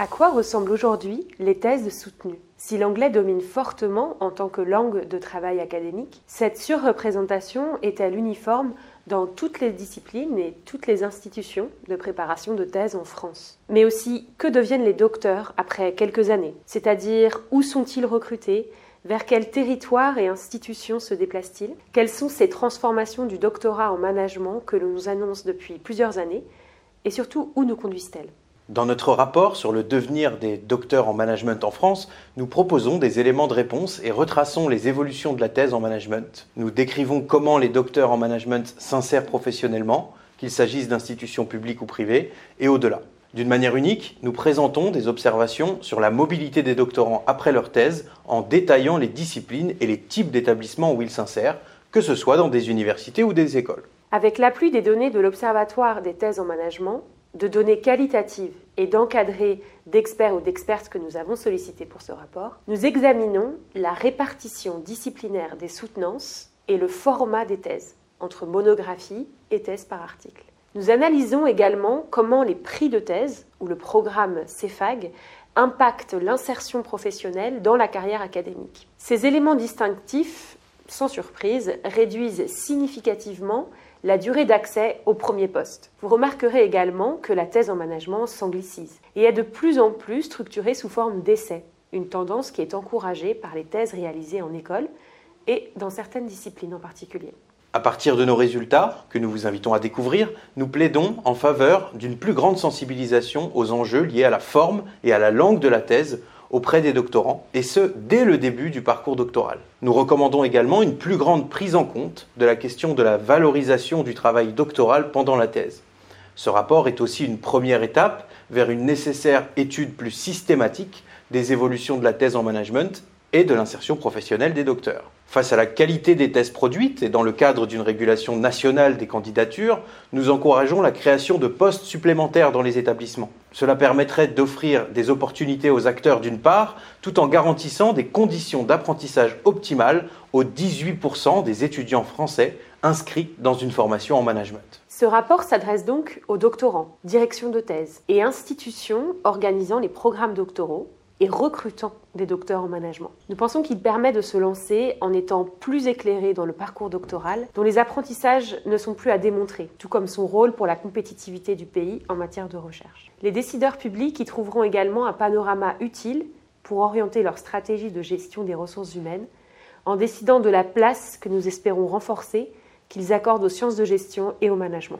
À quoi ressemblent aujourd'hui les thèses soutenues Si l'anglais domine fortement en tant que langue de travail académique, cette surreprésentation est-elle uniforme dans toutes les disciplines et toutes les institutions de préparation de thèse en France? Mais aussi, que deviennent les docteurs après quelques années? C'est-à-dire, où sont-ils recrutés? Vers quel territoire et institutions se déplacent-ils? Quelles sont ces transformations du doctorat en management que l'on nous annonce depuis plusieurs années? Et surtout, où nous conduisent-elles? Dans notre rapport sur le devenir des docteurs en management en France, nous proposons des éléments de réponse et retraçons les évolutions de la thèse en management. Nous décrivons comment les docteurs en management s'insèrent professionnellement, qu'il s'agisse d'institutions publiques ou privées, et au-delà. D'une manière unique, nous présentons des observations sur la mobilité des doctorants après leur thèse en détaillant les disciplines et les types d'établissements où ils s'insèrent, que ce soit dans des universités ou des écoles. Avec l'appui des données de l'Observatoire des thèses en management, de données qualitatives et d'encadrer d'experts ou d'expertes que nous avons sollicités pour ce rapport, nous examinons la répartition disciplinaire des soutenances et le format des thèses, entre monographie et thèse par article. Nous analysons également comment les prix de thèse ou le programme CEFAG impactent l'insertion professionnelle dans la carrière académique. Ces éléments distinctifs, sans surprise, réduisent significativement la durée d'accès au premier poste. Vous remarquerez également que la thèse en management s'anglicise et est de plus en plus structurée sous forme d'essai, une tendance qui est encouragée par les thèses réalisées en école et dans certaines disciplines en particulier. À partir de nos résultats, que nous vous invitons à découvrir, nous plaidons en faveur d'une plus grande sensibilisation aux enjeux liés à la forme et à la langue de la thèse auprès des doctorants, et ce, dès le début du parcours doctoral. Nous recommandons également une plus grande prise en compte de la question de la valorisation du travail doctoral pendant la thèse. Ce rapport est aussi une première étape vers une nécessaire étude plus systématique des évolutions de la thèse en management et de l'insertion professionnelle des docteurs. Face à la qualité des thèses produites et dans le cadre d'une régulation nationale des candidatures, nous encourageons la création de postes supplémentaires dans les établissements. Cela permettrait d'offrir des opportunités aux acteurs d'une part, tout en garantissant des conditions d'apprentissage optimales aux 18% des étudiants français inscrits dans une formation en management. Ce rapport s'adresse donc aux doctorants, directions de thèse et institutions organisant les programmes doctoraux et recrutant des docteurs en management. Nous pensons qu'il permet de se lancer en étant plus éclairé dans le parcours doctoral, dont les apprentissages ne sont plus à démontrer, tout comme son rôle pour la compétitivité du pays en matière de recherche. Les décideurs publics y trouveront également un panorama utile pour orienter leur stratégie de gestion des ressources humaines, en décidant de la place que nous espérons renforcer qu'ils accordent aux sciences de gestion et au management.